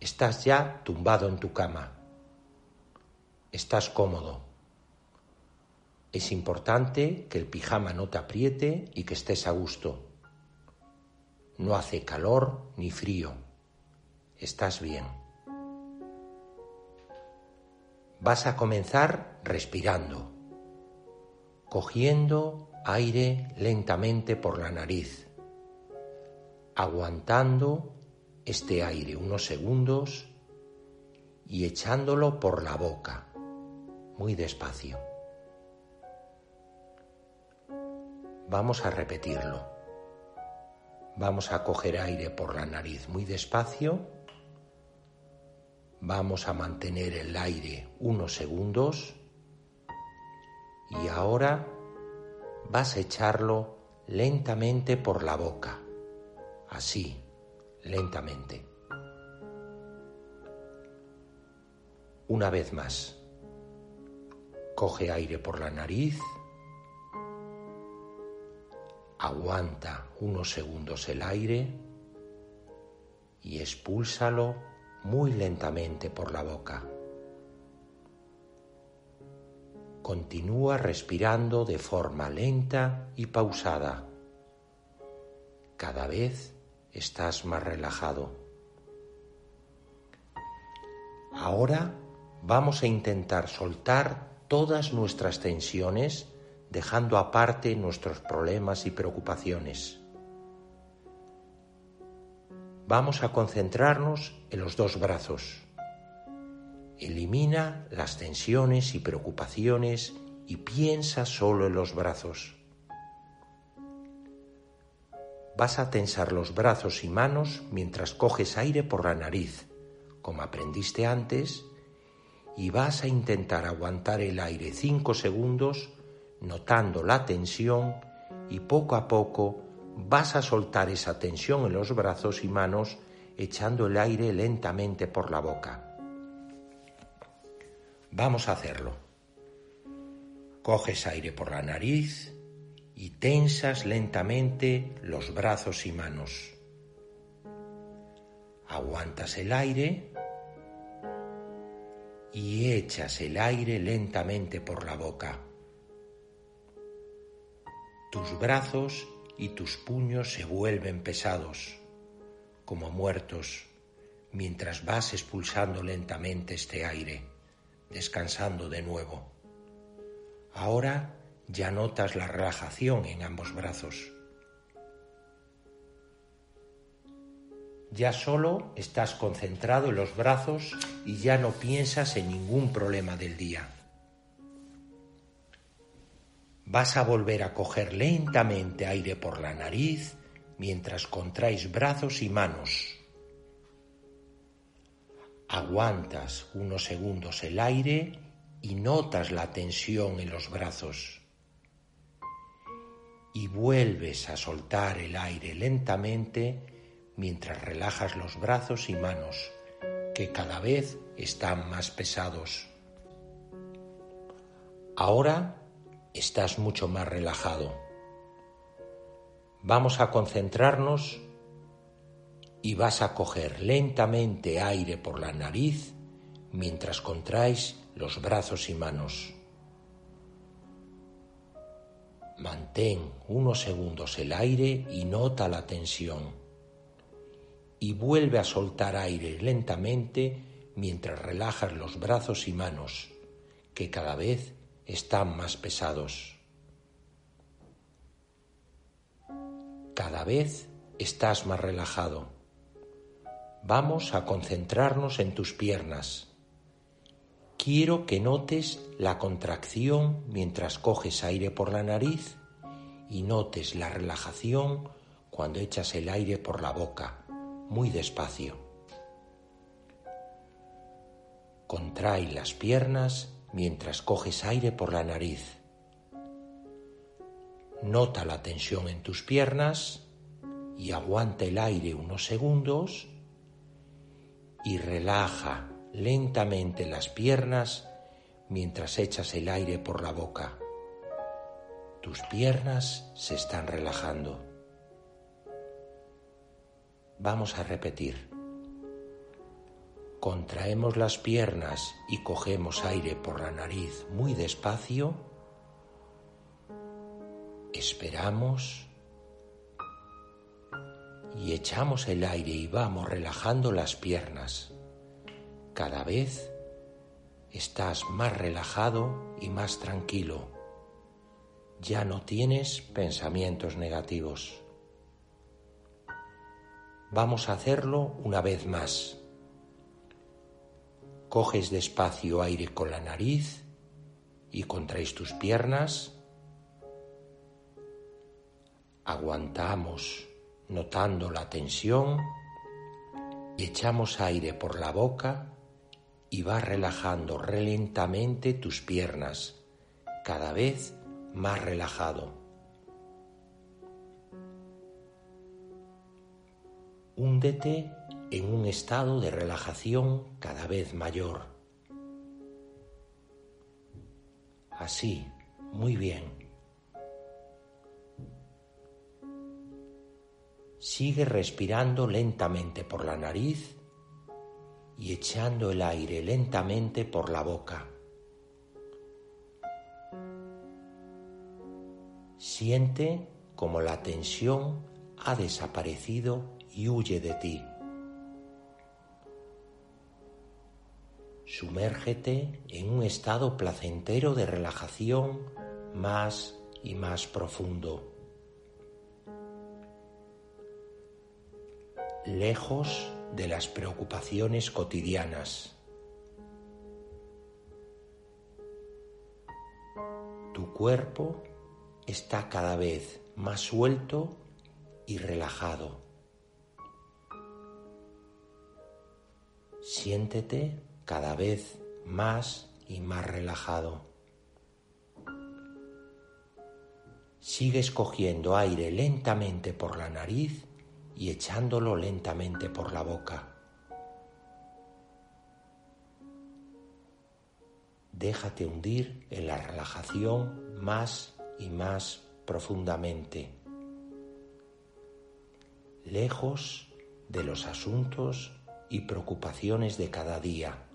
Estás ya tumbado en tu cama. Estás cómodo. Es importante que el pijama no te apriete y que estés a gusto. No hace calor ni frío. Estás bien. Vas a comenzar respirando, cogiendo aire lentamente por la nariz, aguantando este aire unos segundos y echándolo por la boca, muy despacio. Vamos a repetirlo. Vamos a coger aire por la nariz muy despacio. Vamos a mantener el aire unos segundos. Y ahora vas a echarlo lentamente por la boca. Así, lentamente. Una vez más. Coge aire por la nariz aguanta unos segundos el aire y expúlsalo muy lentamente por la boca. Continúa respirando de forma lenta y pausada. Cada vez estás más relajado. Ahora vamos a intentar soltar todas nuestras tensiones dejando aparte nuestros problemas y preocupaciones. Vamos a concentrarnos en los dos brazos. Elimina las tensiones y preocupaciones y piensa solo en los brazos. Vas a tensar los brazos y manos mientras coges aire por la nariz, como aprendiste antes, y vas a intentar aguantar el aire cinco segundos notando la tensión y poco a poco vas a soltar esa tensión en los brazos y manos echando el aire lentamente por la boca. Vamos a hacerlo. Coges aire por la nariz y tensas lentamente los brazos y manos. Aguantas el aire y echas el aire lentamente por la boca. Tus brazos y tus puños se vuelven pesados, como muertos, mientras vas expulsando lentamente este aire, descansando de nuevo. Ahora ya notas la relajación en ambos brazos. Ya solo estás concentrado en los brazos y ya no piensas en ningún problema del día vas a volver a coger lentamente aire por la nariz mientras contraes brazos y manos. Aguantas unos segundos el aire y notas la tensión en los brazos. Y vuelves a soltar el aire lentamente mientras relajas los brazos y manos, que cada vez están más pesados. Ahora estás mucho más relajado. Vamos a concentrarnos y vas a coger lentamente aire por la nariz mientras contraes los brazos y manos. Mantén unos segundos el aire y nota la tensión. Y vuelve a soltar aire lentamente mientras relajas los brazos y manos, que cada vez están más pesados. Cada vez estás más relajado. Vamos a concentrarnos en tus piernas. Quiero que notes la contracción mientras coges aire por la nariz y notes la relajación cuando echas el aire por la boca, muy despacio. Contrae las piernas mientras coges aire por la nariz. Nota la tensión en tus piernas y aguanta el aire unos segundos y relaja lentamente las piernas mientras echas el aire por la boca. Tus piernas se están relajando. Vamos a repetir. Contraemos las piernas y cogemos aire por la nariz muy despacio. Esperamos y echamos el aire y vamos relajando las piernas. Cada vez estás más relajado y más tranquilo. Ya no tienes pensamientos negativos. Vamos a hacerlo una vez más. Coges despacio aire con la nariz y contraes tus piernas. Aguantamos notando la tensión y echamos aire por la boca y vas relajando lentamente tus piernas, cada vez más relajado. Húndete en un estado de relajación cada vez mayor. Así, muy bien. Sigue respirando lentamente por la nariz y echando el aire lentamente por la boca. Siente como la tensión ha desaparecido y huye de ti. Sumérgete en un estado placentero de relajación más y más profundo. Lejos de las preocupaciones cotidianas. Tu cuerpo está cada vez más suelto y relajado. Siéntete cada vez más y más relajado. Sigues cogiendo aire lentamente por la nariz y echándolo lentamente por la boca. Déjate hundir en la relajación más y más profundamente, lejos de los asuntos y preocupaciones de cada día.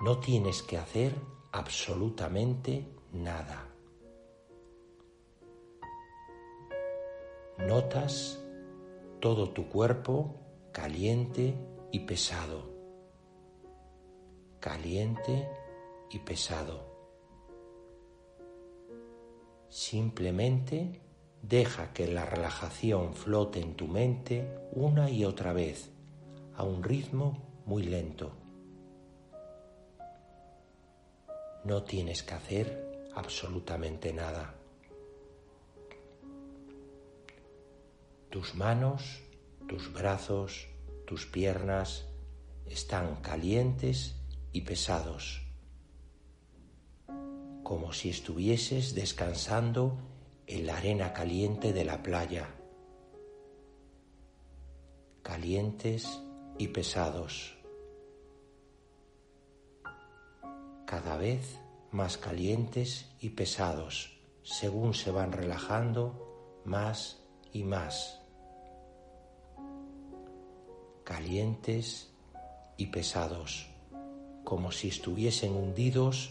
No tienes que hacer absolutamente nada. Notas todo tu cuerpo caliente y pesado, caliente y pesado. Simplemente deja que la relajación flote en tu mente una y otra vez a un ritmo muy lento. No tienes que hacer absolutamente nada. Tus manos, tus brazos, tus piernas están calientes y pesados, como si estuvieses descansando en la arena caliente de la playa, calientes y pesados, cada vez más calientes y pesados según se van relajando más y más calientes y pesados, como si estuviesen hundidos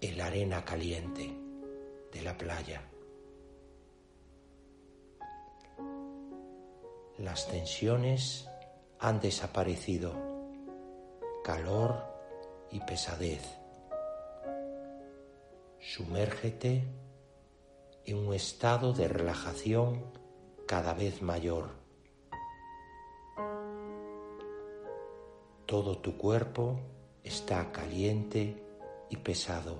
en la arena caliente de la playa. Las tensiones han desaparecido, calor y pesadez. Sumérgete en un estado de relajación cada vez mayor Todo tu cuerpo está caliente y pesado.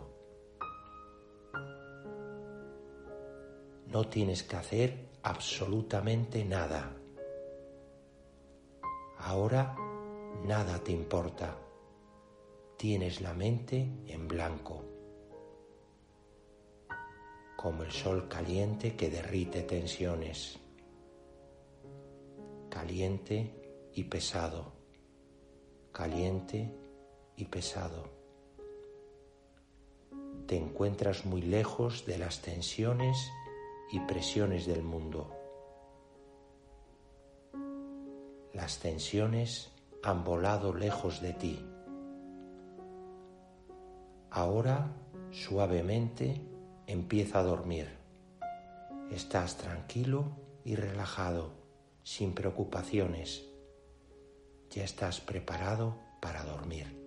No tienes que hacer absolutamente nada. Ahora nada te importa. Tienes la mente en blanco, como el sol caliente que derrite tensiones, caliente y pesado caliente y pesado. Te encuentras muy lejos de las tensiones y presiones del mundo. Las tensiones han volado lejos de ti. Ahora, suavemente, empieza a dormir. Estás tranquilo y relajado, sin preocupaciones. Ya estás preparado para dormir.